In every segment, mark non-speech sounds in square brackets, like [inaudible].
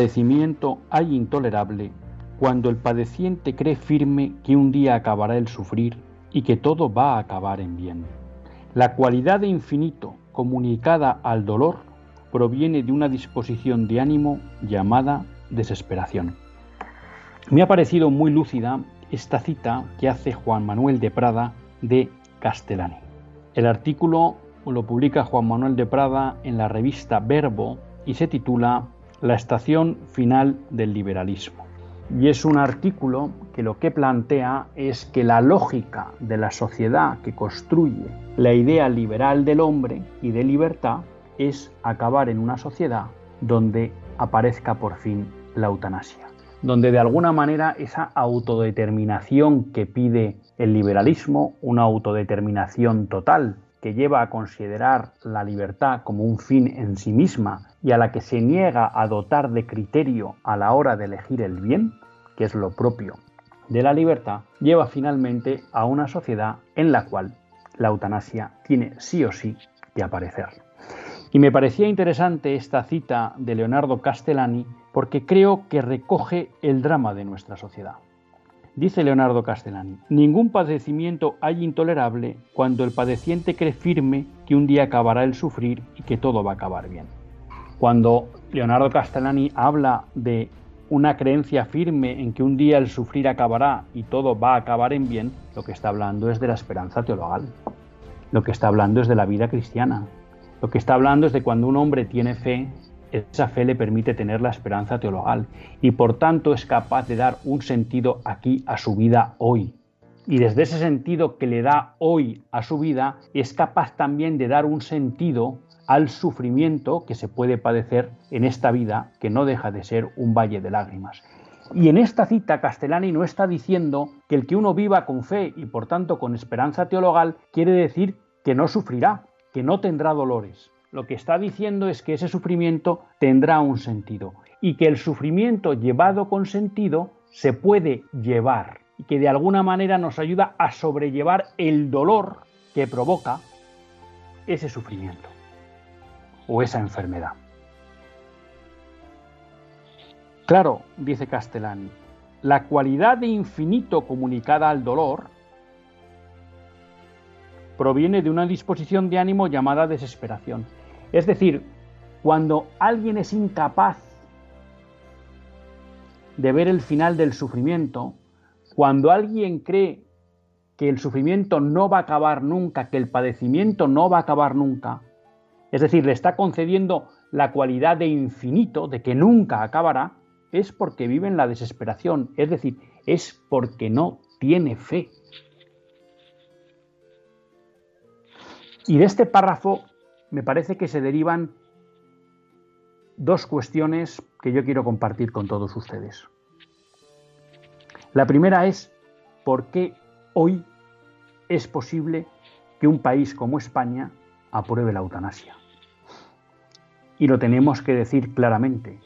Padecimiento hay intolerable cuando el padeciente cree firme que un día acabará el sufrir y que todo va a acabar en bien. La cualidad de infinito comunicada al dolor proviene de una disposición de ánimo llamada desesperación. Me ha parecido muy lúcida esta cita que hace Juan Manuel de Prada de Castellani. El artículo lo publica Juan Manuel de Prada en la revista Verbo y se titula La estación final del liberalismo. Y es un artículo que lo que plantea es que la lógica de la sociedad que construye la idea liberal del hombre y de libertad es acabar en una sociedad donde aparezca por fin la eutanasia, donde de alguna manera esa autodeterminación que pide el liberalismo, una autodeterminación total que lleva a considerar la libertad como un fin en sí misma y a la que se niega a dotar de criterio a la hora de elegir el bien, que es lo propio de la libertad, lleva finalmente a una sociedad en la cual la eutanasia tiene sí o sí que aparecer. Y me parecía interesante esta cita de Leonardo Castellani porque creo que recoge el drama de nuestra sociedad. Dice Leonardo Castellani, ningún padecimiento hay intolerable cuando el padeciente cree firme que un día acabará el sufrir y que todo va a acabar bien. Cuando Leonardo Castellani habla de una creencia firme en que un día el sufrir acabará y todo va a acabar en bien, lo que está hablando es de la esperanza teologal. Lo que está hablando es de la vida cristiana. Lo que está hablando es de cuando un hombre tiene fe, esa fe le permite tener la esperanza teologal y por tanto es capaz de dar un sentido aquí a su vida hoy. Y desde ese sentido que le da hoy a su vida, es capaz también de dar un sentido al sufrimiento que se puede padecer en esta vida, que no deja de ser un valle de lágrimas. Y en esta cita Castellani no está diciendo que el que uno viva con fe y por tanto con esperanza teologal quiere decir que no sufrirá, que no tendrá dolores. Lo que está diciendo es que ese sufrimiento tendrá un sentido y que el sufrimiento llevado con sentido se puede llevar y que de alguna manera nos ayuda a sobrellevar el dolor que provoca ese sufrimiento o esa enfermedad. Claro, dice Castellani, la cualidad de infinito comunicada al dolor proviene de una disposición de ánimo llamada desesperación. Es decir, cuando alguien es incapaz de ver el final del sufrimiento, cuando alguien cree que el sufrimiento no va a acabar nunca, que el padecimiento no va a acabar nunca, es decir, le está concediendo la cualidad de infinito, de que nunca acabará, es porque vive en la desesperación, es decir, es porque no tiene fe. Y de este párrafo me parece que se derivan dos cuestiones que yo quiero compartir con todos ustedes. La primera es por qué hoy es posible que un país como España apruebe la eutanasia. Y lo tenemos que decir claramente.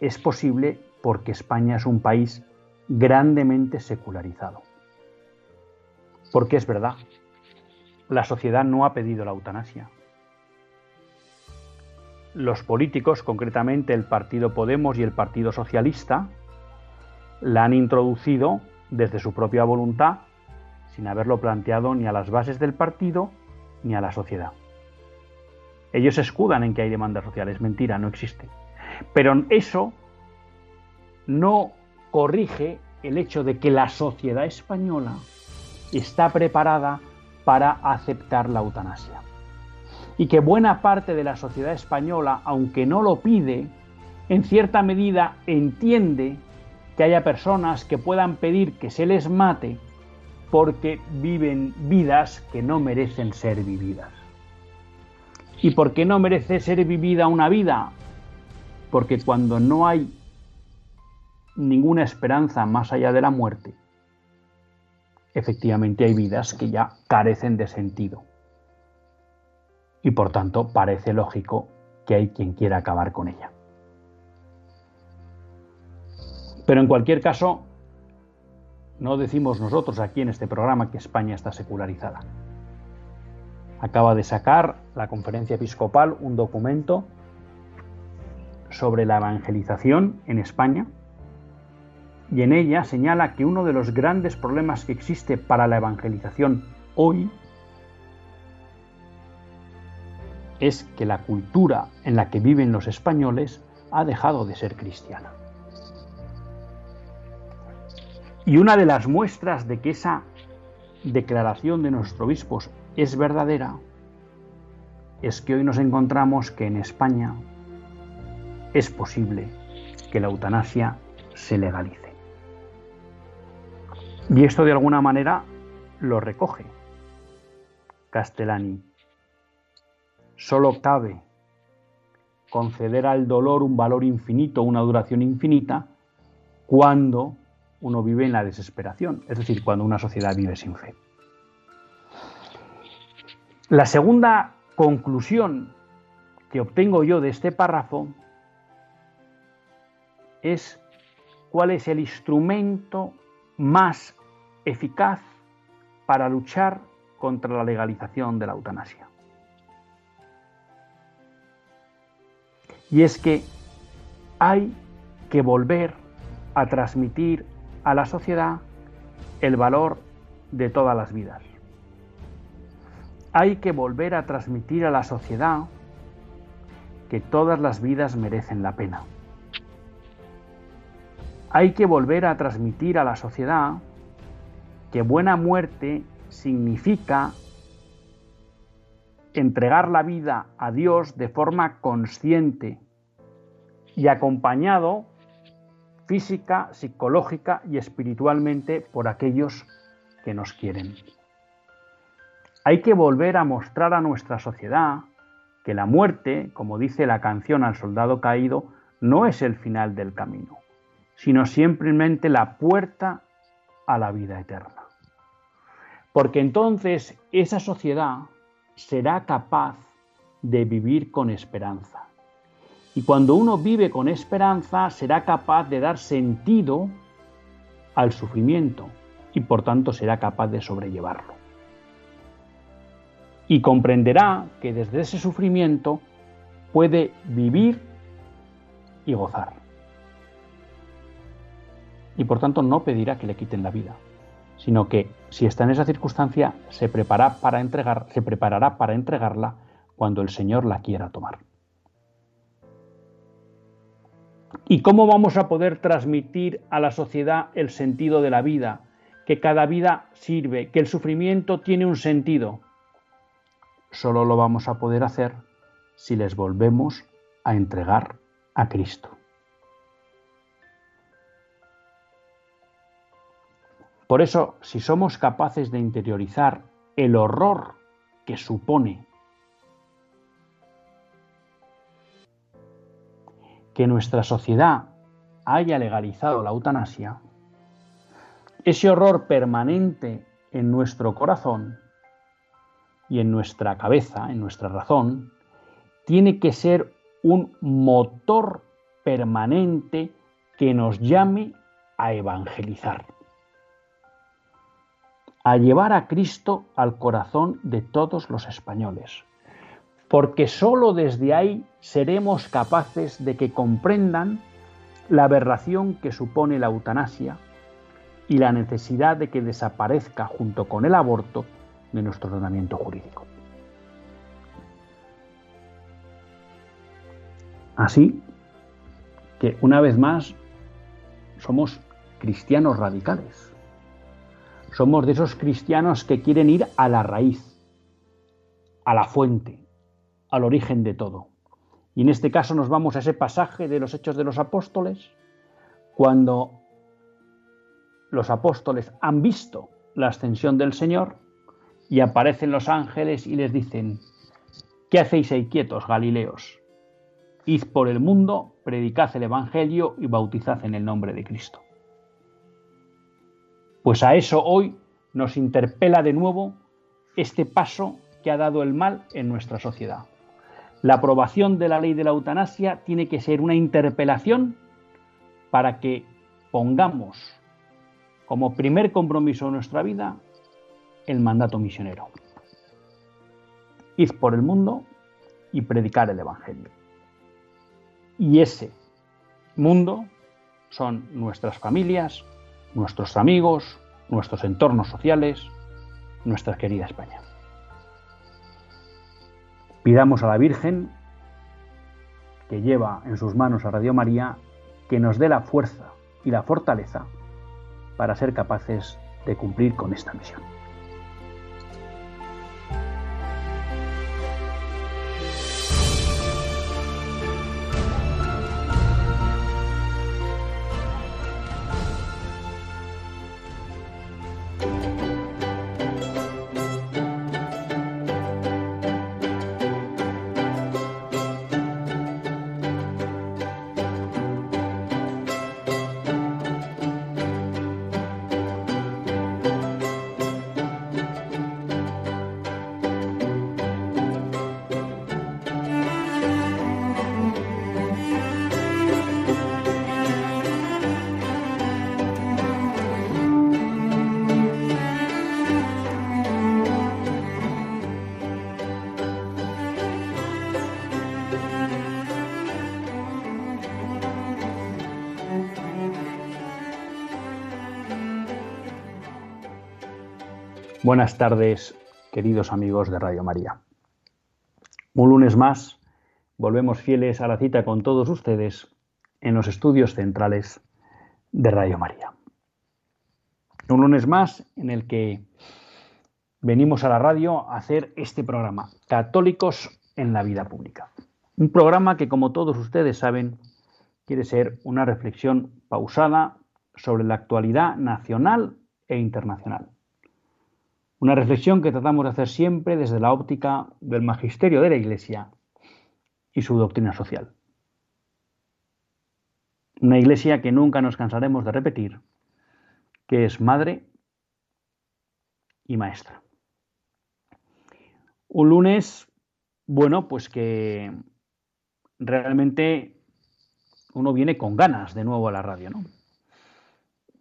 Es posible porque España es un país grandemente secularizado. Porque es verdad, la sociedad no ha pedido la eutanasia. Los políticos, concretamente el Partido Podemos y el Partido Socialista, la han introducido desde su propia voluntad, sin haberlo planteado ni a las bases del partido ni a la sociedad. Ellos escudan en que hay demandas sociales. Mentira, no existe. Pero eso no corrige el hecho de que la sociedad española está preparada para aceptar la eutanasia. Y que buena parte de la sociedad española, aunque no lo pide, en cierta medida entiende que haya personas que puedan pedir que se les mate porque viven vidas que no merecen ser vividas. ¿Y por qué no merece ser vivida una vida? Porque cuando no hay ninguna esperanza más allá de la muerte, efectivamente hay vidas que ya carecen de sentido. Y por tanto parece lógico que hay quien quiera acabar con ella. Pero en cualquier caso, no decimos nosotros aquí en este programa que España está secularizada. Acaba de sacar la conferencia episcopal un documento sobre la evangelización en España y en ella señala que uno de los grandes problemas que existe para la evangelización hoy es que la cultura en la que viven los españoles ha dejado de ser cristiana. Y una de las muestras de que esa declaración de nuestro obispo es verdadera es que hoy nos encontramos que en España es posible que la eutanasia se legalice. Y esto de alguna manera lo recoge Castellani. Solo cabe conceder al dolor un valor infinito, una duración infinita, cuando uno vive en la desesperación, es decir, cuando una sociedad vive sin fe. La segunda conclusión que obtengo yo de este párrafo es cuál es el instrumento más eficaz para luchar contra la legalización de la eutanasia. Y es que hay que volver a transmitir a la sociedad el valor de todas las vidas. Hay que volver a transmitir a la sociedad que todas las vidas merecen la pena. Hay que volver a transmitir a la sociedad que buena muerte significa entregar la vida a Dios de forma consciente y acompañado física, psicológica y espiritualmente por aquellos que nos quieren. Hay que volver a mostrar a nuestra sociedad que la muerte, como dice la canción al soldado caído, no es el final del camino, sino simplemente la puerta a la vida eterna. Porque entonces esa sociedad será capaz de vivir con esperanza y cuando uno vive con esperanza, será capaz de dar sentido al sufrimiento y por tanto será capaz de sobrellevarlo. Y comprenderá que desde ese sufrimiento puede vivir y gozar. Y por tanto no pedirá que le quiten la vida, sino que si está en esa circunstancia se, prepara para entregar, se preparará para entregarla cuando el Señor la quiera tomar. ¿Y cómo vamos a poder transmitir a la sociedad el sentido de la vida? Que cada vida sirve, que el sufrimiento tiene un sentido. Solo lo vamos a poder hacer si les volvemos a entregar a Cristo. Por eso, si somos capaces de interiorizar el horror que supone que nuestra sociedad haya legalizado la eutanasia, ese horror permanente en nuestro corazón y en nuestra cabeza, en nuestra razón, tiene que ser un motor permanente que nos llame a evangelizar, a llevar a Cristo al corazón de todos los españoles, porque sólo desde ahí seremos capaces de que comprendan la aberración que supone la eutanasia y la necesidad de que desaparezca junto con el aborto de nuestro ordenamiento jurídico. Así que, una vez más, somos cristianos radicales. Somos de esos cristianos que quieren ir a la raíz, a la fuente, al origen de todo. Y en este caso nos vamos a ese pasaje de los Hechos de los Apóstoles, cuando los apóstoles han visto la ascensión del Señor y aparecen los ángeles y les dicen, ¿qué hacéis ahí quietos, Galileos? Id por el mundo, predicad el Evangelio y bautizad en el nombre de Cristo. Pues a eso hoy nos interpela de nuevo este paso que ha dado el mal en nuestra sociedad. La aprobación de la ley de la eutanasia tiene que ser una interpelación para que pongamos como primer compromiso de nuestra vida el mandato misionero. Ir por el mundo y predicar el Evangelio. Y ese mundo son nuestras familias, nuestros amigos, nuestros entornos sociales, nuestra querida España. Pidamos a la Virgen, que lleva en sus manos a Radio María, que nos dé la fuerza y la fortaleza para ser capaces de cumplir con esta misión. Buenas tardes, queridos amigos de Radio María. Un lunes más volvemos fieles a la cita con todos ustedes en los estudios centrales de Radio María. Un lunes más en el que venimos a la radio a hacer este programa, Católicos en la Vida Pública. Un programa que, como todos ustedes saben, quiere ser una reflexión pausada sobre la actualidad nacional e internacional una reflexión que tratamos de hacer siempre desde la óptica del magisterio de la Iglesia y su doctrina social. Una Iglesia que nunca nos cansaremos de repetir, que es madre y maestra. Un lunes, bueno, pues que realmente uno viene con ganas de nuevo a la radio, ¿no?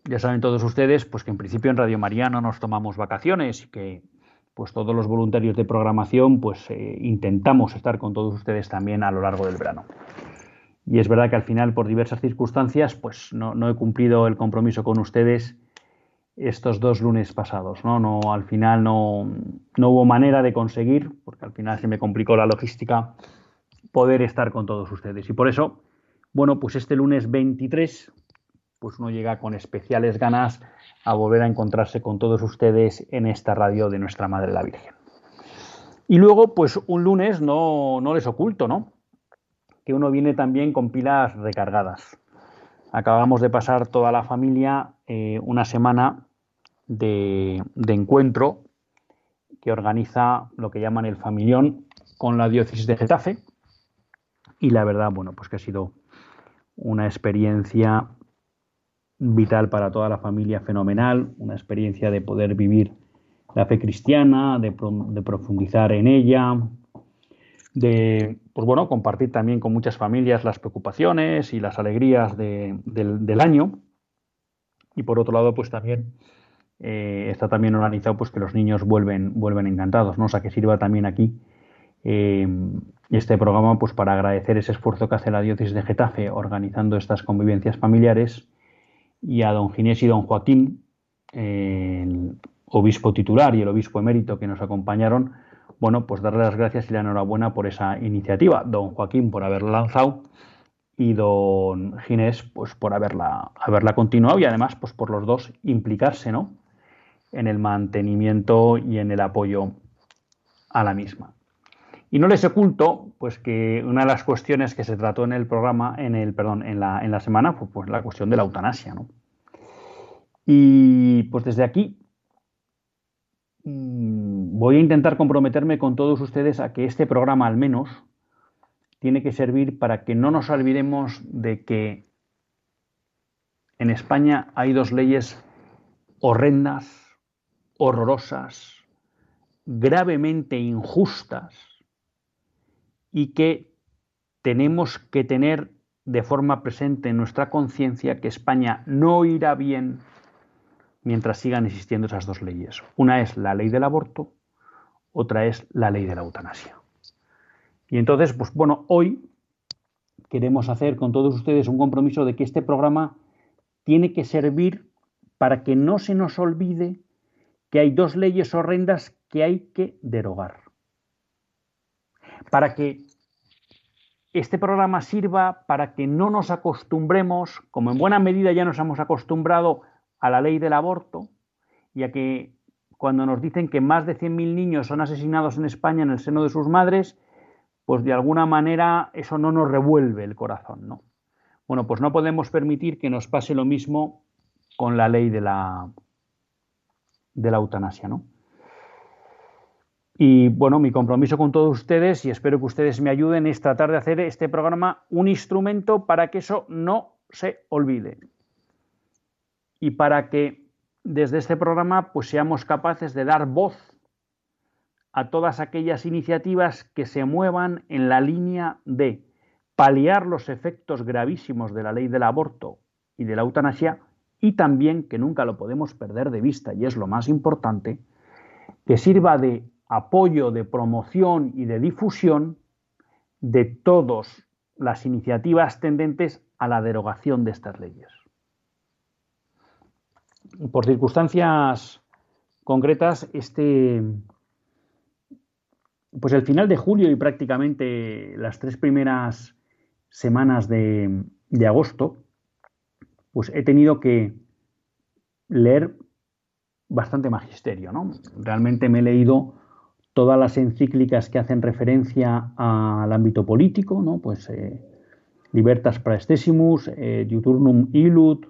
Ya saben todos ustedes pues que en principio en Radio María no nos tomamos vacaciones y que pues todos los voluntarios de programación pues eh, intentamos estar con todos ustedes también a lo largo del verano. Y es verdad que al final por diversas circunstancias pues no, he cumplido el compromiso con ustedes estos dos lunes pasados, ¿no? no al final no, no hubo manera de conseguir, porque al final se me complicó la logística, poder estar con todos ustedes. Y por eso, bueno, pues este lunes 23 pues uno llega con especiales ganas a volver a encontrarse con todos ustedes en esta radio de nuestra Madre la Virgen. Y luego, pues un lunes no, les oculto, ¿no? Que uno viene también con pilas recargadas. Acabamos de pasar toda la familia eh, una semana de, de encuentro que organiza lo que llaman el familión con la diócesis de Getafe. Y la verdad, bueno, pues que ha sido una experiencia vital para toda la familia, fenomenal, una experiencia de poder vivir la fe cristiana, de, profundizar en ella, de pues bueno, compartir también con muchas familias las preocupaciones y las alegrías del, año. Y por otro lado, pues también eh, está también organizado pues que los niños vuelven, vuelven encantados, ¿no? O sea, que sirva también aquí eh, este programa pues para agradecer ese esfuerzo que hace la diócesis de Getafe organizando estas convivencias familiares y a don Ginés y don Joaquín, el obispo titular y el obispo emérito que nos acompañaron, bueno, pues darle las gracias y la enhorabuena por esa iniciativa. Don Joaquín por haberla lanzado y don Ginés pues por haberla, haberla continuado y además pues por los dos implicarse, ¿no? En el mantenimiento y en el apoyo a la misma. Y no les oculto, pues que una de las cuestiones que se trató en el programa, en el, perdón, en la, en la semana, fue pues, la cuestión de la eutanasia, ¿no? Y pues desde aquí mm, voy a intentar comprometerme con todos ustedes a que este programa al menos tiene que servir para que no nos olvidemos de que en España hay dos leyes horrendas, horrorosas, gravemente injustas y que tenemos que tener de forma presente en nuestra conciencia que España no irá bien mientras sigan existiendo esas dos leyes. Una es la ley del aborto, otra es la ley de la eutanasia. Y entonces, pues bueno, hoy queremos hacer con todos ustedes un compromiso de que este programa tiene que servir para que no se nos olvide que hay dos leyes horrendas que hay que derogar. Para que este programa sirva para que no nos acostumbremos, como en buena medida ya nos hemos acostumbrado a la ley del aborto, y a que cuando nos dicen que más de 100.000 niños son asesinados en España en el seno de sus madres, pues de alguna manera eso no nos revuelve el corazón, ¿no? Bueno, pues no podemos permitir que nos pase lo mismo con la ley de la, de la eutanasia, ¿no? Y bueno, mi compromiso con todos ustedes, y espero que ustedes me ayuden, es tratar de hacer este programa un instrumento para que eso no se olvide. Y para que desde este programa pues seamos capaces de dar voz a todas aquellas iniciativas que se muevan en la línea de paliar los efectos gravísimos de la ley del aborto y de la eutanasia y también, que nunca lo podemos perder de vista y es lo más importante, que sirva de apoyo, de promoción y de difusión de todas las iniciativas tendentes a la derogación de estas leyes. Por circunstancias concretas, este, pues el final de julio y prácticamente las tres primeras semanas de, agosto, pues he tenido que leer bastante magisterio, ¿no? Realmente me he leído todas las encíclicas que hacen referencia al ámbito político, ¿no? Pues eh, Libertas Praestesimus, eh, Diuturnum Ilut,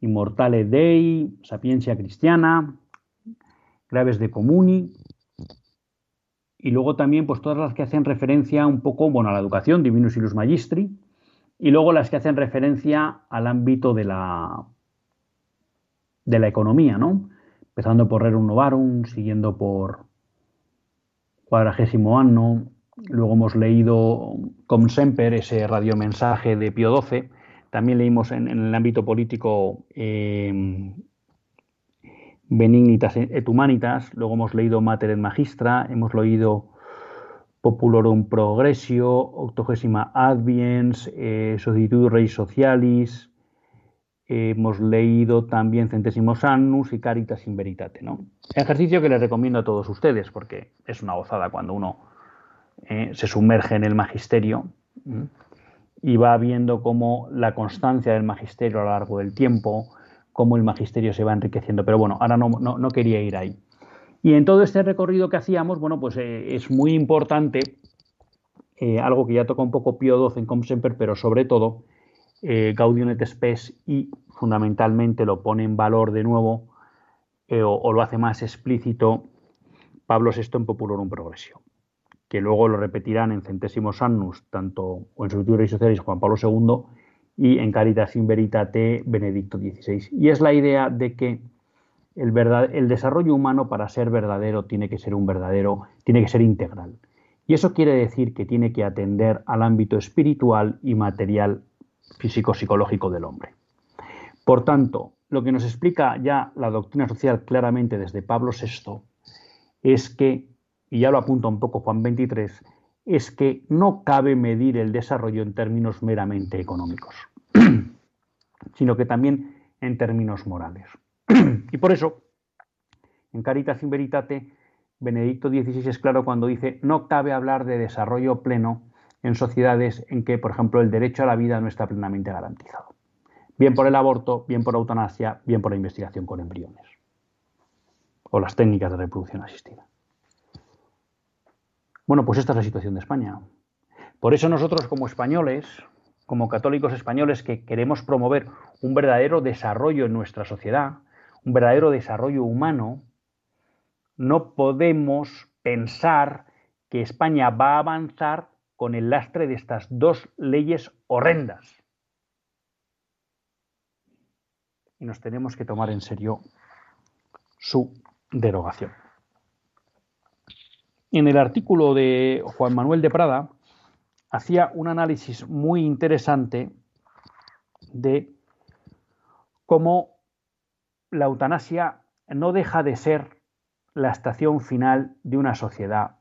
Immortale Dei, Sapiencia Cristiana, Graves de Comuni, y luego también pues todas las que hacen referencia un poco bueno, a la educación, Divinus Ilus Magistri, y luego las que hacen referencia al ámbito de la, de la economía, ¿no? Empezando por Rerum Novarum, siguiendo por cuadragésimo año. Luego hemos leído, como Semper, ese radiomensaje de Pío XII. También leímos en, el ámbito político eh, Benignitas et Humanitas. Luego hemos leído Mater et Magistra. Hemos leído Populorum Progressio, Octogésima Adviens, eh, Reis Socialis, hemos leído también Centésimos Annus y Caritas in Veritate. ¿no? Ejercicio que les recomiendo a todos ustedes porque es una gozada cuando uno eh, se sumerge en el magisterio y va viendo cómo la constancia del magisterio a lo largo del tiempo, cómo el magisterio se va enriqueciendo. Pero bueno, ahora no, no, quería ir ahí. Y en todo este recorrido que hacíamos, bueno, pues eh, es muy importante, eh, algo que ya toca un poco Pío XII en Como pero sobre todo eh, Gaudium Spes y fundamentalmente lo pone en valor de nuevo eh, o, lo hace más explícito Pablo VI en Populorum Progressio, que luego lo repetirán en Centésimos Annus, tanto o en Subtitura y Socialis Juan Pablo II y en Caritas in Veritate Benedicto XVI. Y es la idea de que el, el desarrollo humano para ser verdadero tiene que ser un verdadero, tiene que ser integral. Y eso quiere decir que tiene que atender al ámbito espiritual y material físico-psicológico del hombre. Por tanto, lo que nos explica ya la doctrina social claramente desde Pablo VI es que, y ya lo apunta un poco Juan 23, es que no cabe medir el desarrollo en términos meramente económicos, [clears throat] sino que también en términos morales. [clears throat] y por eso, en Caritas in Veritate, Benedicto XVI es claro cuando dice, no cabe hablar de desarrollo pleno en sociedades en que, por ejemplo, el derecho a la vida no está plenamente garantizado. Bien por el aborto, bien por eutanasia, bien por la investigación con embriones. O las técnicas de reproducción asistida. Bueno, pues esta es la situación de España. Por eso nosotros como españoles, como católicos españoles que queremos promover un verdadero desarrollo en nuestra sociedad, un verdadero desarrollo humano, no podemos pensar que España va a avanzar con el lastre de estas dos leyes horrendas. Y nos tenemos que tomar en serio su derogación. En el artículo de Juan Manuel de Prada hacía un análisis muy interesante de cómo la eutanasia no deja de ser la estación final de una sociedad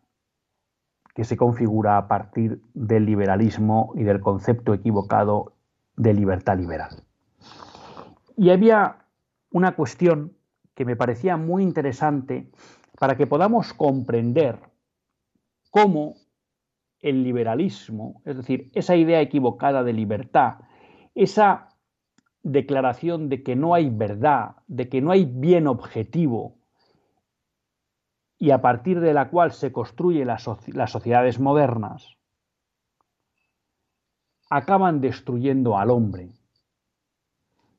que se configura a partir del liberalismo y del concepto equivocado de libertad liberal. Y había una cuestión que me parecía muy interesante para que podamos comprender cómo el liberalismo, es decir, esa idea equivocada de libertad, esa declaración de que no hay verdad, de que no hay bien objetivo, y a partir de la cual se construyen las, sociedades modernas, acaban destruyendo al hombre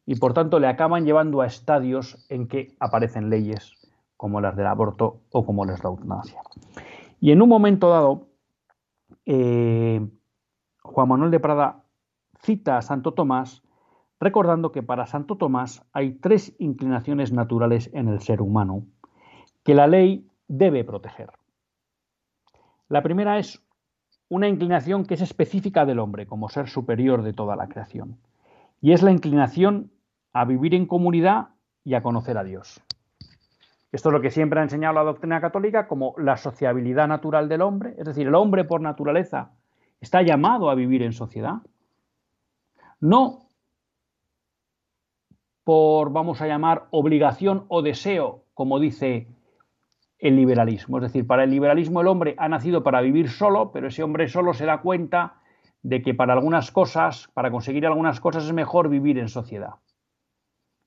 y por tanto le acaban llevando a estadios en que aparecen leyes como las del aborto o como las de la eutanasia. Y en un momento dado, eh, Juan Manuel de Prada cita a Santo Tomás recordando que para Santo Tomás hay tres inclinaciones naturales en el ser humano que la ley debe proteger. La primera es una inclinación que es específica del hombre como ser superior de toda la creación, y es la inclinación a vivir en comunidad y a conocer a Dios. Esto es lo que siempre ha enseñado la doctrina católica como la sociabilidad natural del hombre, es decir, el hombre por naturaleza está llamado a vivir en sociedad, no por, vamos a llamar, obligación o deseo, como dice el liberalismo. Es decir, para el liberalismo el hombre ha nacido para vivir solo, pero ese hombre solo se da cuenta de que para algunas cosas, para conseguir algunas cosas es mejor vivir en sociedad.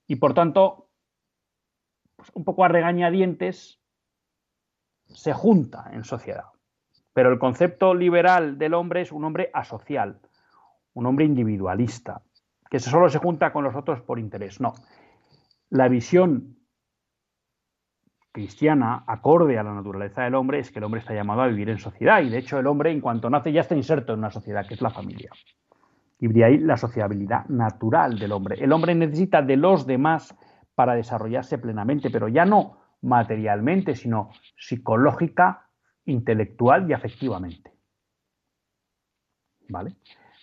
Y por tanto, pues un poco a regañadientes, se junta en sociedad. Pero el concepto liberal del hombre es un hombre asocial, un hombre individualista, que solo se junta con los otros por interés. No. La visión cristiana, acorde a la naturaleza del hombre, es que el hombre está llamado a vivir en sociedad. Y de hecho, el hombre, en cuanto nace, ya está inserto en una sociedad, que es la familia. Y de ahí la sociabilidad natural del hombre. El hombre necesita de los demás para desarrollarse plenamente, pero ya no materialmente, sino psicológica, intelectual y afectivamente. ¿Vale?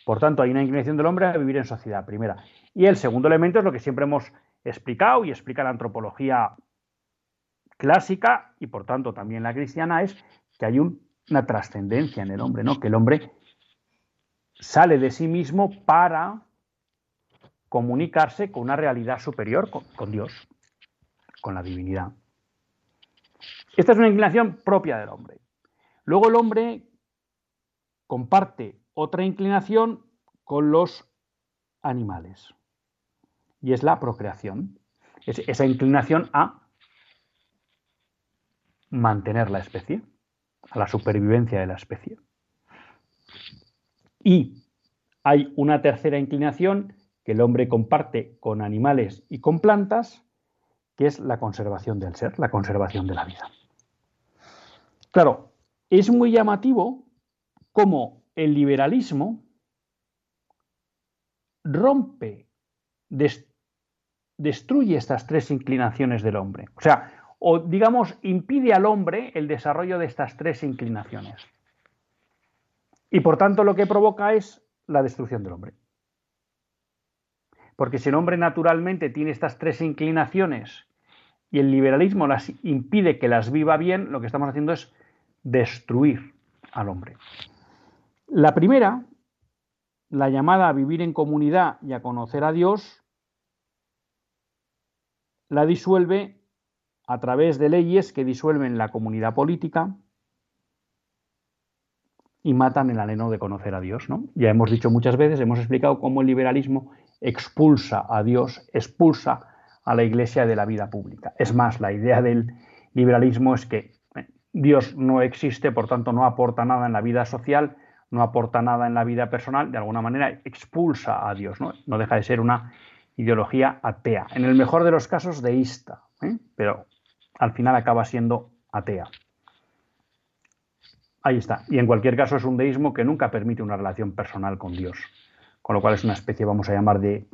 Por tanto, hay una inclinación del hombre a vivir en sociedad, primera. Y el segundo elemento es lo que siempre hemos explicado y explica la antropología clásica y por tanto también la cristiana es que hay una trascendencia en el hombre, ¿no? Que el hombre sale de sí mismo para comunicarse con una realidad superior, con, Dios, con la divinidad. Esta es una inclinación propia del hombre. Luego el hombre comparte otra inclinación con los animales y es la procreación. Es esa inclinación a mantener la especie, a la supervivencia de la especie. Y hay una tercera inclinación que el hombre comparte con animales y con plantas, que es la conservación del ser, la conservación de la vida. Claro, es muy llamativo cómo el liberalismo rompe, destruye estas tres inclinaciones del hombre. O sea, o digamos impide al hombre el desarrollo de estas tres inclinaciones. Y por tanto lo que provoca es la destrucción del hombre. Porque si el hombre naturalmente tiene estas tres inclinaciones y el liberalismo las impide que las viva bien, lo que estamos haciendo es destruir al hombre. La primera, la llamada a vivir en comunidad y a conocer a Dios, la disuelve a través de leyes que disuelven la comunidad política y matan el anhelo de conocer a Dios. ¿no? Ya hemos dicho muchas veces, hemos explicado cómo el liberalismo expulsa a Dios, expulsa a la Iglesia de la vida pública. Es más, la idea del liberalismo es que eh, Dios no existe, por tanto no aporta nada en la vida social, no aporta nada en la vida personal, de alguna manera expulsa a Dios, no, no deja de ser una ideología atea, en el mejor de los casos deísta, ¿eh? pero al final acaba siendo atea. Ahí está. Y en cualquier caso es un deísmo que nunca permite una relación personal con Dios, con lo cual es una especie, vamos a llamar, de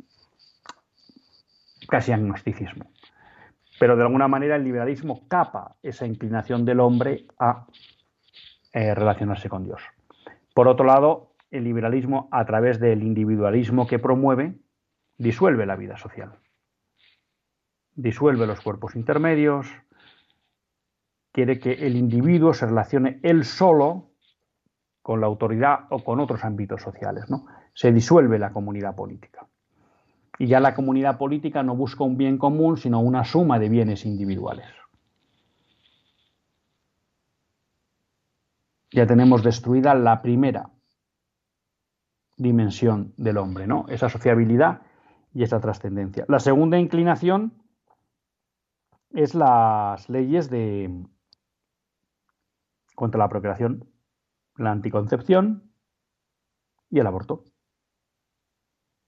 casi agnosticismo. Pero de alguna manera el liberalismo capa esa inclinación del hombre a eh, relacionarse con Dios. Por otro lado, el liberalismo, a través del individualismo que promueve, disuelve la vida social. Disuelve los cuerpos intermedios, quiere que el individuo se relacione él solo con la autoridad o con otros ámbitos sociales. ¿no? Se disuelve la comunidad política. Y ya la comunidad política no busca un bien común, sino una suma de bienes individuales. Ya tenemos destruida la primera dimensión del hombre, ¿no? Esa sociabilidad y esa trascendencia. La segunda inclinación es las leyes de contra la procreación, la anticoncepción y el aborto.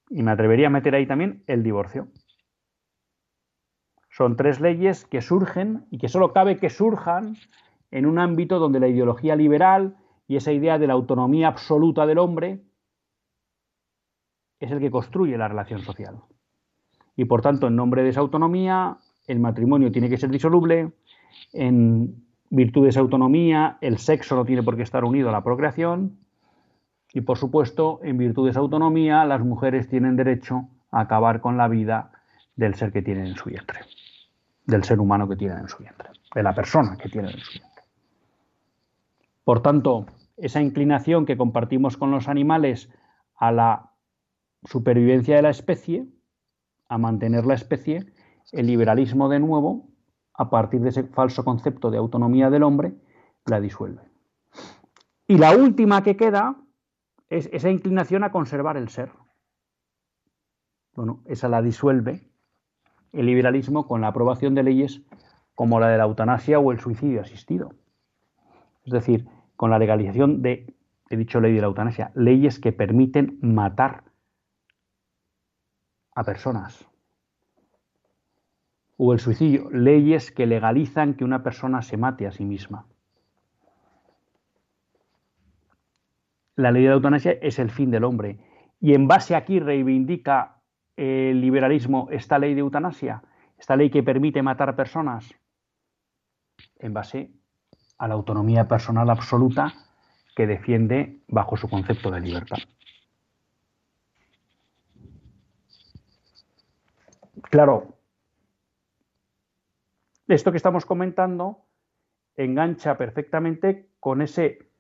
Y me atrevería a meter ahí también el divorcio. Son tres leyes que surgen y que solo cabe que surjan en un ámbito donde la ideología liberal y esa idea de la autonomía absoluta del hombre es el que construye la relación social. Y por tanto, en nombre de esa autonomía, el matrimonio tiene que ser disoluble, en virtud de esa autonomía, el sexo no tiene por qué estar unido a la procreación, y por supuesto, en virtud de esa autonomía, las mujeres tienen derecho a acabar con la vida del ser que tienen en su vientre, del ser humano que tienen en su vientre, de la persona que tienen en su vientre. Por tanto, esa inclinación que compartimos con los animales a la supervivencia de la especie, a mantener la especie, el liberalismo de nuevo, a partir de ese falso concepto de autonomía del hombre, la disuelve. Y la última que queda es esa inclinación a conservar el ser. Bueno, esa la disuelve el liberalismo con la aprobación de leyes como la de la eutanasia o el suicidio asistido. Es decir, con la legalización de, he dicho ley de la eutanasia, leyes que permiten matar a personas. O el suicidio, leyes que legalizan que una persona se mate a sí misma. la ley de la eutanasia es el fin del hombre. Y en base aquí reivindica el liberalismo esta ley de eutanasia, esta ley que permite matar personas, en base a la autonomía personal absoluta que defiende bajo su concepto de libertad. Claro, esto que estamos comentando engancha perfectamente con ese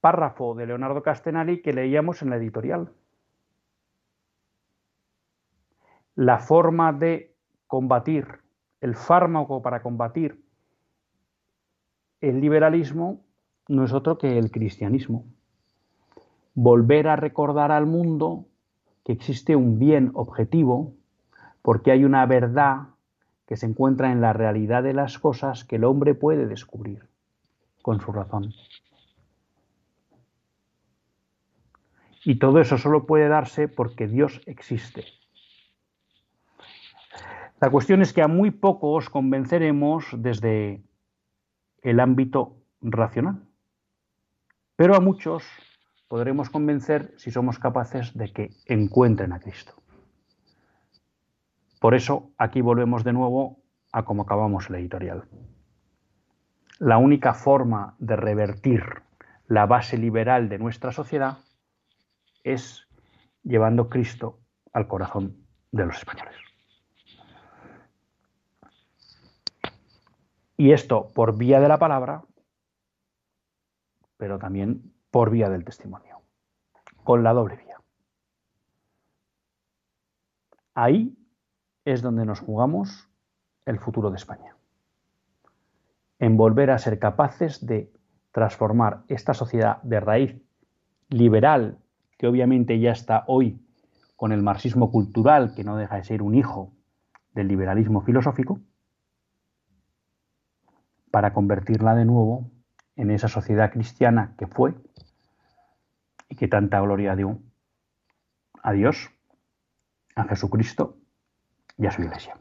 párrafo de Leonardo Castenari que leíamos en la editorial. La forma de combatir, el fármaco para combatir el liberalismo no es otro que el cristianismo. Volver a recordar al mundo que existe un bien objetivo, porque hay una verdad que se encuentra en la realidad de las cosas que el hombre puede descubrir con su razón. Y todo eso solo puede darse porque Dios existe. La cuestión es que a muy pocos convenceremos desde el ámbito racional, pero a muchos podremos convencer si somos capaces de que encuentren a Cristo. Por eso aquí volvemos de nuevo a como acabamos la editorial. La única forma de revertir la base liberal de nuestra sociedad es llevando Cristo al corazón de los españoles. Y esto por vía de la palabra, pero también por vía del testimonio, con la doble vía. Ahí es donde nos jugamos el futuro de España. En volver a ser capaces de transformar esta sociedad de raíz liberal que obviamente ya está hoy con el marxismo cultural, que no deja de ser un hijo del liberalismo filosófico, para convertirla de nuevo en esa sociedad cristiana que fue y que tanta gloria dio a Dios, a Jesucristo y a su iglesia.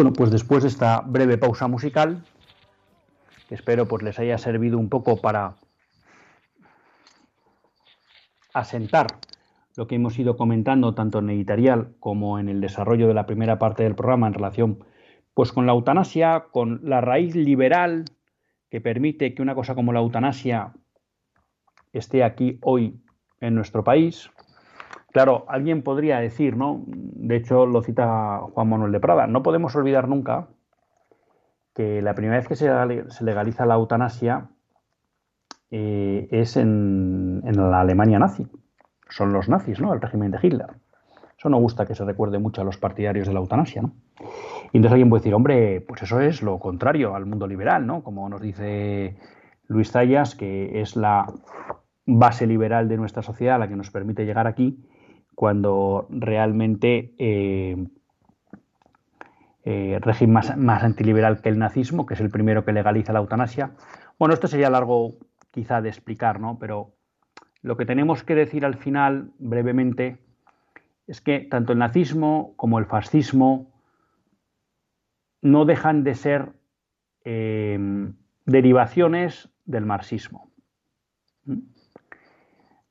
Bueno, pues después de esta breve pausa musical, que espero pues les haya servido un poco para asentar lo que hemos ido comentando tanto en editorial como en el desarrollo de la primera parte del programa en relación pues con la eutanasia, con la raíz liberal que permite que una cosa como la eutanasia esté aquí hoy en nuestro país, Claro, alguien podría decir, ¿no? De hecho, lo cita Juan Manuel de Prada, no podemos olvidar nunca que la primera vez que se legaliza la eutanasia eh, es en, la Alemania nazi. Son los nazis, ¿no? El régimen de Hitler. Eso no gusta que se recuerde mucho a los partidarios de la eutanasia, ¿no? Y entonces alguien puede decir, hombre, pues eso es lo contrario al mundo liberal, ¿no? Como nos dice Luis Zayas, que es la base liberal de nuestra sociedad la que nos permite llegar aquí cuando realmente eh, eh, régimen más, más, antiliberal que el nazismo, que es el primero que legaliza la eutanasia. Bueno, esto sería largo quizá de explicar, ¿no? Pero lo que tenemos que decir al final, brevemente, es que tanto el nazismo como el fascismo no dejan de ser eh, derivaciones del marxismo. ¿Mm?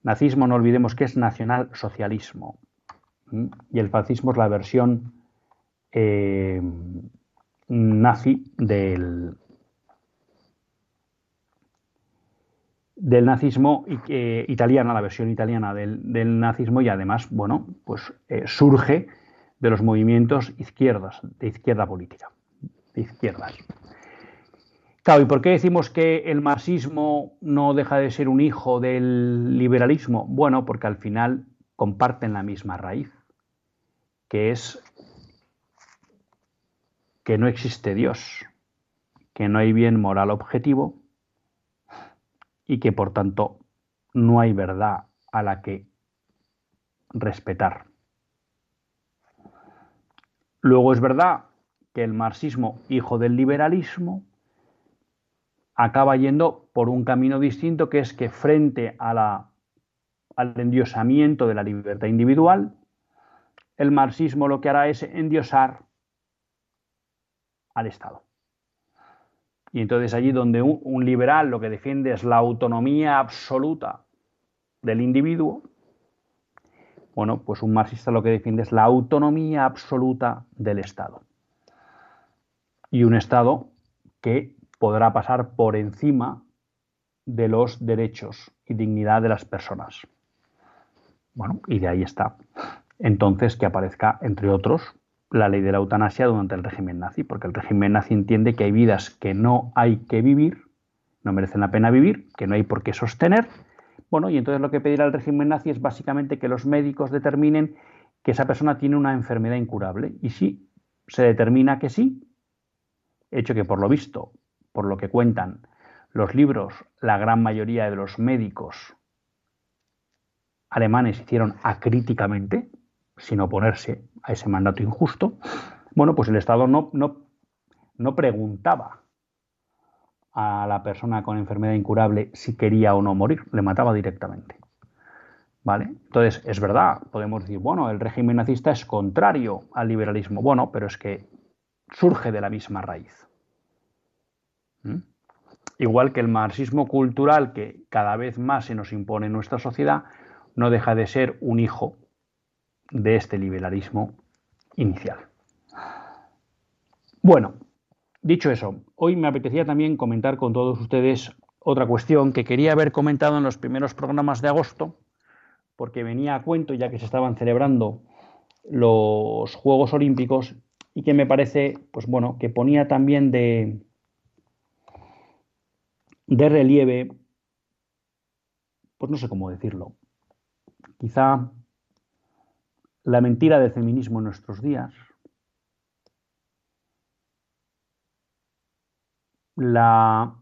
Nazismo, no olvidemos que es nacionalsocialismo. Y el fascismo es la versión eh, nazi del, del nazismo italiana, la versión italiana del, nazismo y además, bueno, pues eh, surge de los movimientos izquierdas, de izquierda política, de izquierdas. Claro, ¿y por qué decimos que el marxismo no deja de ser un hijo del liberalismo? Bueno, porque al final comparten la misma raíz, que es que no existe Dios, que no hay bien moral objetivo y que por tanto no hay verdad a la que respetar. Luego es verdad que el marxismo, hijo del liberalismo, acaba yendo por un camino distinto, que es que frente al endiosamiento de la libertad individual, el marxismo lo que hará es endiosar al Estado. Y entonces allí donde un, liberal lo que defiende es la autonomía absoluta del individuo, bueno, pues un marxista lo que defiende es la autonomía absoluta del Estado. Y un Estado que podrá pasar por encima de los derechos y dignidad de las personas. Bueno, y de ahí está. Entonces que aparezca, entre otros, la ley de la eutanasia durante el régimen nazi, porque el régimen nazi entiende que hay vidas que no hay que vivir, no merecen la pena vivir, que no hay por qué sostener. Bueno, y entonces lo que pedirá el régimen nazi es básicamente que los médicos determinen que esa persona tiene una enfermedad incurable. Y si se determina que sí, hecho que por lo visto, por lo que cuentan los libros, la gran mayoría de los médicos alemanes hicieron acríticamente, sin oponerse a ese mandato injusto, bueno, pues el Estado no, no, no preguntaba a la persona con enfermedad incurable si quería o no morir, le mataba directamente. ¿Vale? Entonces, es verdad, podemos decir, bueno, el régimen nazista es contrario al liberalismo. Bueno, pero es que surge de la misma raíz. ¿Mm? Igual que el marxismo cultural que cada vez más se nos impone en nuestra sociedad, no deja de ser un hijo de este liberalismo inicial. Bueno, dicho eso, hoy me apetecía también comentar con todos ustedes otra cuestión que quería haber comentado en los primeros programas de agosto, porque venía a cuento ya que se estaban celebrando los Juegos Olímpicos y que me parece, pues bueno, que ponía también de, de relieve, pues no sé cómo decirlo, quizá la mentira del feminismo en nuestros días, la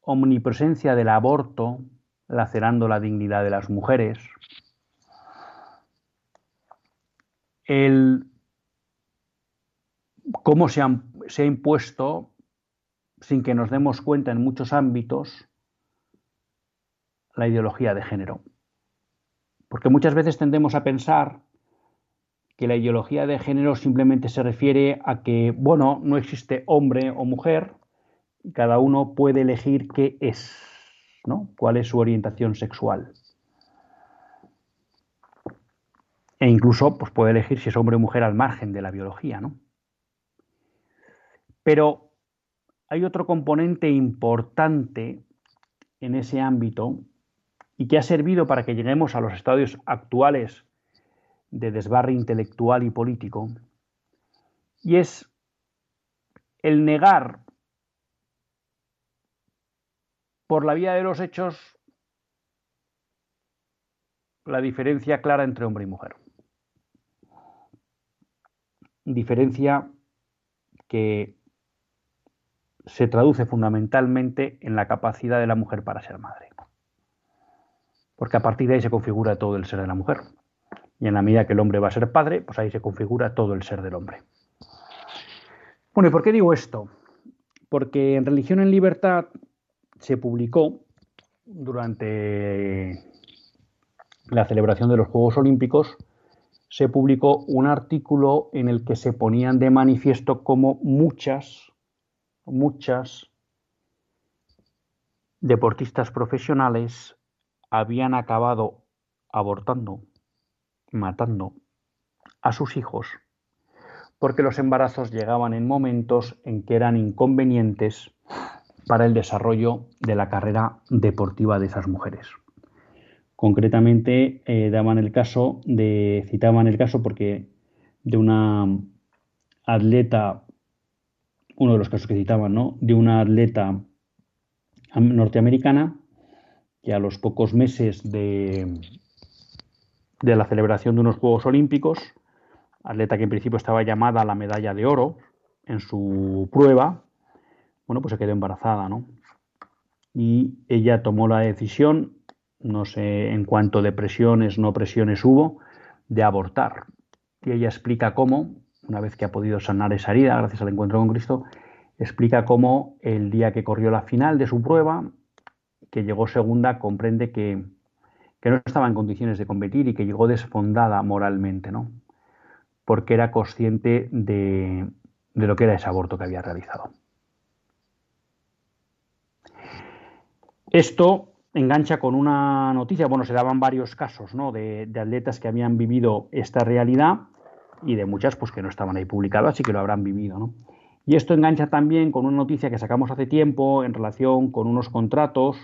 omnipresencia del aborto lacerando la dignidad de las mujeres, el cómo se, se ha impuesto, sin que nos demos cuenta en muchos ámbitos, la ideología de género. Porque muchas veces tendemos a pensar que la ideología de género simplemente se refiere a que, bueno, no existe hombre o mujer, y cada uno puede elegir qué es, ¿no? ¿Cuál es su orientación sexual? E incluso pues, puede elegir si es hombre o mujer al margen de la biología, ¿no? Pero hay otro componente importante en ese ámbito y que ha servido para que lleguemos a los estadios actuales de desbarre intelectual y político, y es el negar por la vía de los hechos la diferencia clara entre hombre y mujer. Diferencia que se traduce fundamentalmente en la capacidad de la mujer para ser madre porque a partir de ahí se configura todo el ser de la mujer. Y en la medida que el hombre va a ser padre, pues ahí se configura todo el ser del hombre. Bueno, ¿y por qué digo esto? Porque en Religión en Libertad se publicó durante la celebración de los Juegos Olímpicos, se publicó un artículo en el que se ponían de manifiesto como muchas, muchas deportistas profesionales habían acabado abortando, matando a sus hijos, porque los embarazos llegaban en momentos en que eran inconvenientes para el desarrollo de la carrera deportiva de esas mujeres. Concretamente eh, daban el caso de, citaban el caso porque de una atleta, uno de los casos que citaban, ¿no? De una atleta norteamericana que a los pocos meses de, la celebración de unos Juegos Olímpicos, atleta que en principio estaba llamada a la medalla de oro en su prueba, bueno, pues se quedó embarazada, ¿no? Y ella tomó la decisión, no sé en cuánto de presiones, no presiones hubo, de abortar. Y ella explica cómo, una vez que ha podido sanar esa herida, gracias al encuentro con Cristo, explica cómo el día que corrió la final de su prueba, que llegó segunda, comprende que, que no estaba en condiciones de competir y que llegó desfondada moralmente, ¿no? Porque era consciente de, de lo que era ese aborto que había realizado. Esto engancha con una noticia, bueno, se daban varios casos ¿no? de, atletas que habían vivido esta realidad y de muchas pues que no estaban ahí publicadas y que lo habrán vivido. ¿no? Y esto engancha también con una noticia que sacamos hace tiempo en relación con unos contratos,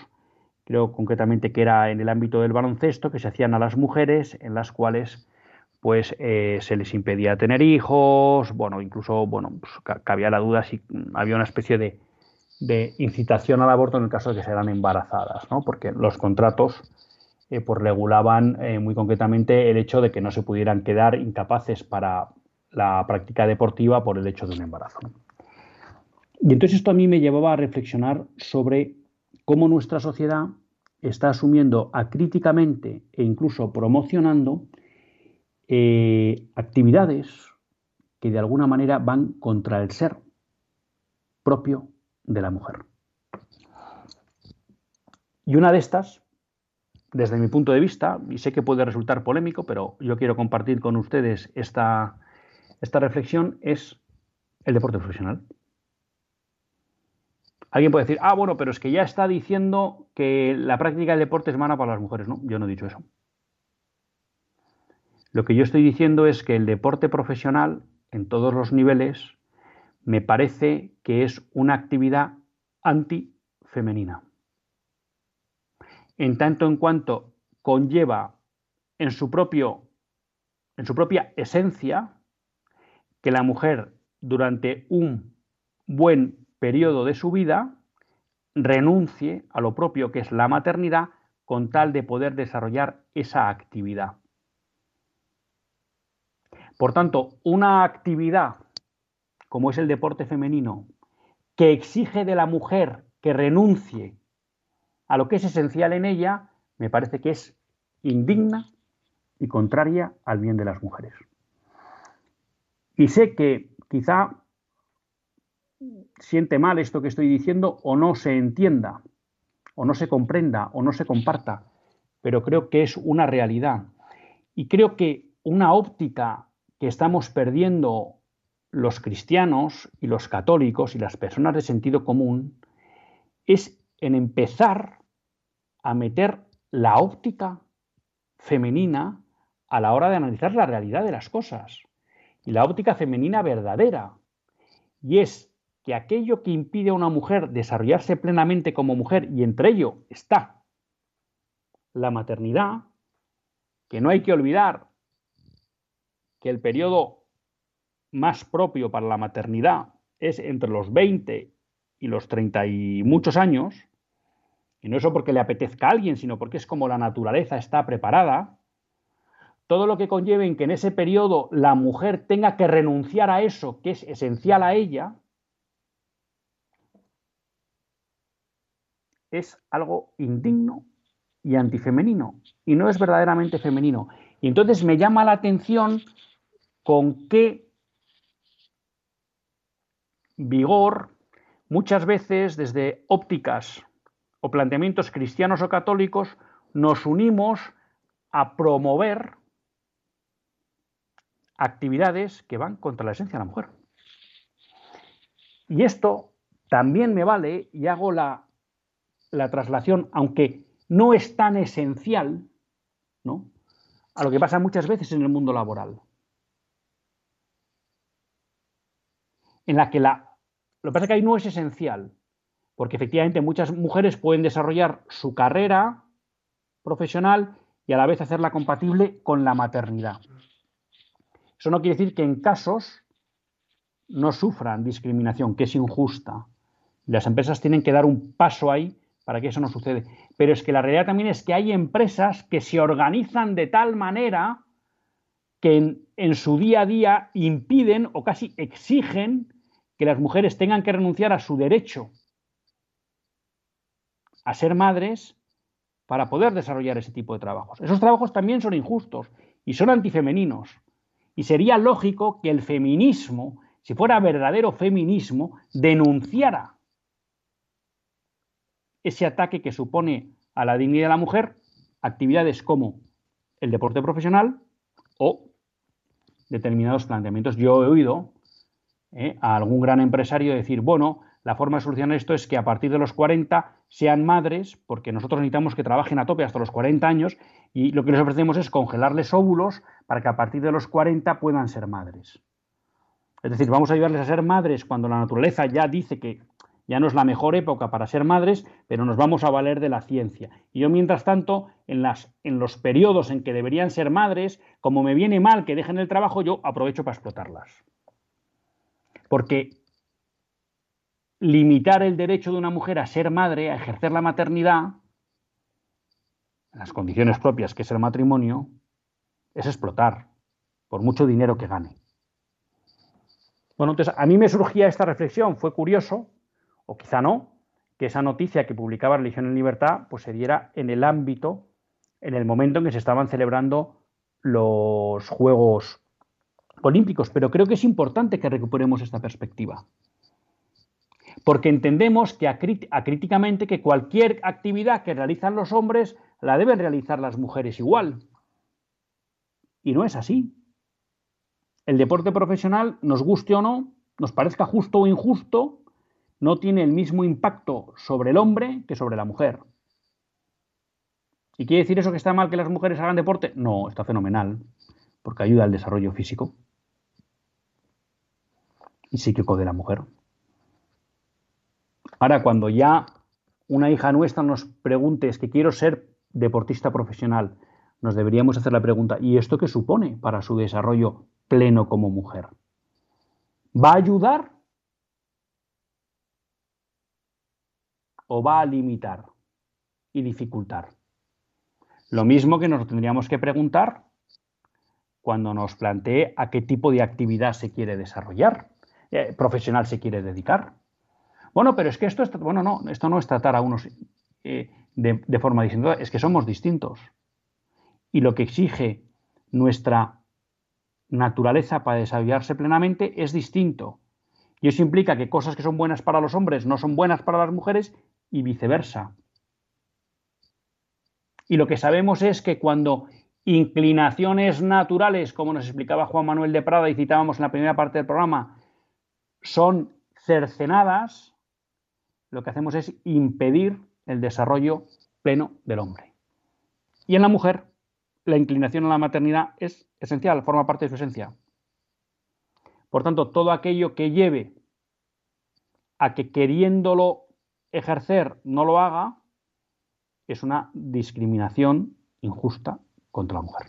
creo concretamente que era en el ámbito del baloncesto, que se hacían a las mujeres, en las cuales pues eh, se les impedía tener hijos, bueno, incluso, bueno, pues, cabía la duda si había una especie de de incitación al aborto en el caso de que se eran embarazadas, ¿no? porque los contratos eh, pues regulaban eh, muy concretamente el hecho de que no se pudieran quedar incapaces para la práctica deportiva por el hecho de un embarazo. Y entonces esto a mí me llevaba a reflexionar sobre cómo nuestra sociedad está asumiendo acríticamente e incluso promocionando eh, actividades que de alguna manera van contra el ser propio de la mujer. Y una de estas, desde mi punto de vista, y sé que puede resultar polémico, pero yo quiero compartir con ustedes esta, esta reflexión, es el deporte profesional. Alguien puede decir, ah, bueno, pero es que ya está diciendo que la práctica del deporte es mala para las mujeres. No, yo no he dicho eso. Lo que yo estoy diciendo es que el deporte profesional, en todos los niveles, me parece que es una actividad antifemenina. En tanto en cuanto conlleva en su, propio, en su propia esencia que la mujer durante un buen periodo de su vida renuncie a lo propio que es la maternidad con tal de poder desarrollar esa actividad. Por tanto, una actividad como es el deporte femenino, que exige de la mujer que renuncie a lo que es esencial en ella, me parece que es indigna y contraria al bien de las mujeres. Y sé que quizá siente mal esto que estoy diciendo o no se entienda, o no se comprenda, o no se comparta, pero creo que es una realidad. Y creo que una óptica que estamos perdiendo los cristianos y los católicos y las personas de sentido común es en empezar a meter la óptica femenina a la hora de analizar la realidad de las cosas. Y la óptica femenina verdadera. Y es que aquello que impide a una mujer desarrollarse plenamente como mujer, y entre ello está la maternidad, que no hay que olvidar que el periodo más propio para la maternidad es entre los 20 y los 30 y muchos años, y no eso porque le apetezca a alguien, sino porque es como la naturaleza está preparada, todo lo que conlleve en que en ese periodo la mujer tenga que renunciar a eso que es esencial a ella, es algo indigno y antifemenino, y no es verdaderamente femenino. Y entonces me llama la atención con qué vigor, muchas veces desde ópticas o planteamientos cristianos o católicos, nos unimos a promover actividades que van contra la esencia de la mujer. Y esto también me vale, y hago la, la traslación, aunque no es tan esencial, ¿no? a lo que pasa muchas veces en el mundo laboral. en la que la... Lo que pasa es que ahí no es esencial, porque efectivamente muchas mujeres pueden desarrollar su carrera profesional y a la vez hacerla compatible con la maternidad. Eso no quiere decir que en casos no sufran discriminación, que es injusta. Las empresas tienen que dar un paso ahí para que eso no suceda. Pero es que la realidad también es que hay empresas que se organizan de tal manera que en, su día a día impiden o casi exigen que las mujeres tengan que renunciar a su derecho a ser madres para poder desarrollar ese tipo de trabajos. Esos trabajos también son injustos y son antifemeninos. Y sería lógico que el feminismo, si fuera verdadero feminismo, denunciara ese ataque que supone a la dignidad de la mujer actividades como el deporte profesional o determinados planteamientos. Yo he oído eh, a algún gran empresario decir, bueno, la forma de solucionar esto es que a partir de los 40 sean madres, porque nosotros necesitamos que trabajen a tope hasta los 40 años y lo que les ofrecemos es congelarles óvulos para que a partir de los 40 puedan ser madres. Es decir, vamos a ayudarles a ser madres cuando la naturaleza ya dice que ya no es la mejor época para ser madres, pero nos vamos a valer de la ciencia. Y yo, mientras tanto, en, las, en los periodos en que deberían ser madres, como me viene mal que dejen el trabajo, yo aprovecho para explotarlas. Porque limitar el derecho de una mujer a ser madre, a ejercer la maternidad, en las condiciones propias que es el matrimonio, es explotar, por mucho dinero que gane. Bueno, entonces a mí me surgía esta reflexión, fue curioso, o quizá no, que esa noticia que publicaba Religión en Libertad pues se diera en el ámbito, en el momento en que se estaban celebrando los Juegos Olímpicos, pero creo que es importante que recuperemos esta perspectiva porque entendemos que acríticamente que cualquier actividad que realizan los hombres la deben realizar las mujeres igual. Y no es así. El deporte profesional, nos guste o no, nos parezca justo o injusto, no tiene el mismo impacto sobre el hombre que sobre la mujer. ¿Y quiere decir eso que está mal que las mujeres hagan deporte? No, está fenomenal, porque ayuda al desarrollo físico y psíquico de la mujer. Ahora, cuando ya una hija nuestra nos pregunte, es que quiero ser deportista profesional, nos deberíamos hacer la pregunta, ¿y esto qué supone para su desarrollo pleno como mujer? ¿Va a ayudar o va a limitar y dificultar? Lo mismo que nos tendríamos que preguntar cuando nos plantee a qué tipo de actividad se quiere desarrollar, eh, profesional se quiere dedicar. Bueno, pero es que esto, es, bueno, no, esto no es tratar a unos eh, de, forma distinta, es que somos distintos. Y lo que exige nuestra naturaleza para desarrollarse plenamente es distinto. Y eso implica que cosas que son buenas para los hombres no son buenas para las mujeres y viceversa. Y lo que sabemos es que cuando inclinaciones naturales, como nos explicaba Juan Manuel de Prada y citábamos en la primera parte del programa, son cercenadas, lo que hacemos es impedir el desarrollo pleno del hombre. Y en la mujer, la inclinación a la maternidad es esencial, forma parte de su esencia. Por tanto, todo aquello que lleve a que queriéndolo ejercer no lo haga, es una discriminación injusta contra la mujer.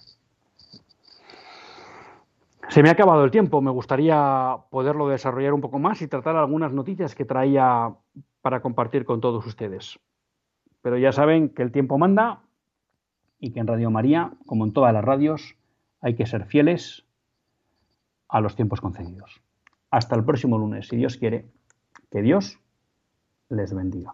Se me ha acabado el tiempo, me gustaría poderlo desarrollar un poco más y tratar algunas noticias que traía para compartir con todos ustedes. Pero ya saben que el tiempo manda y que en Radio María, como en todas las radios, hay que ser fieles a los tiempos concedidos. Hasta el próximo lunes, si Dios quiere, que Dios les bendiga.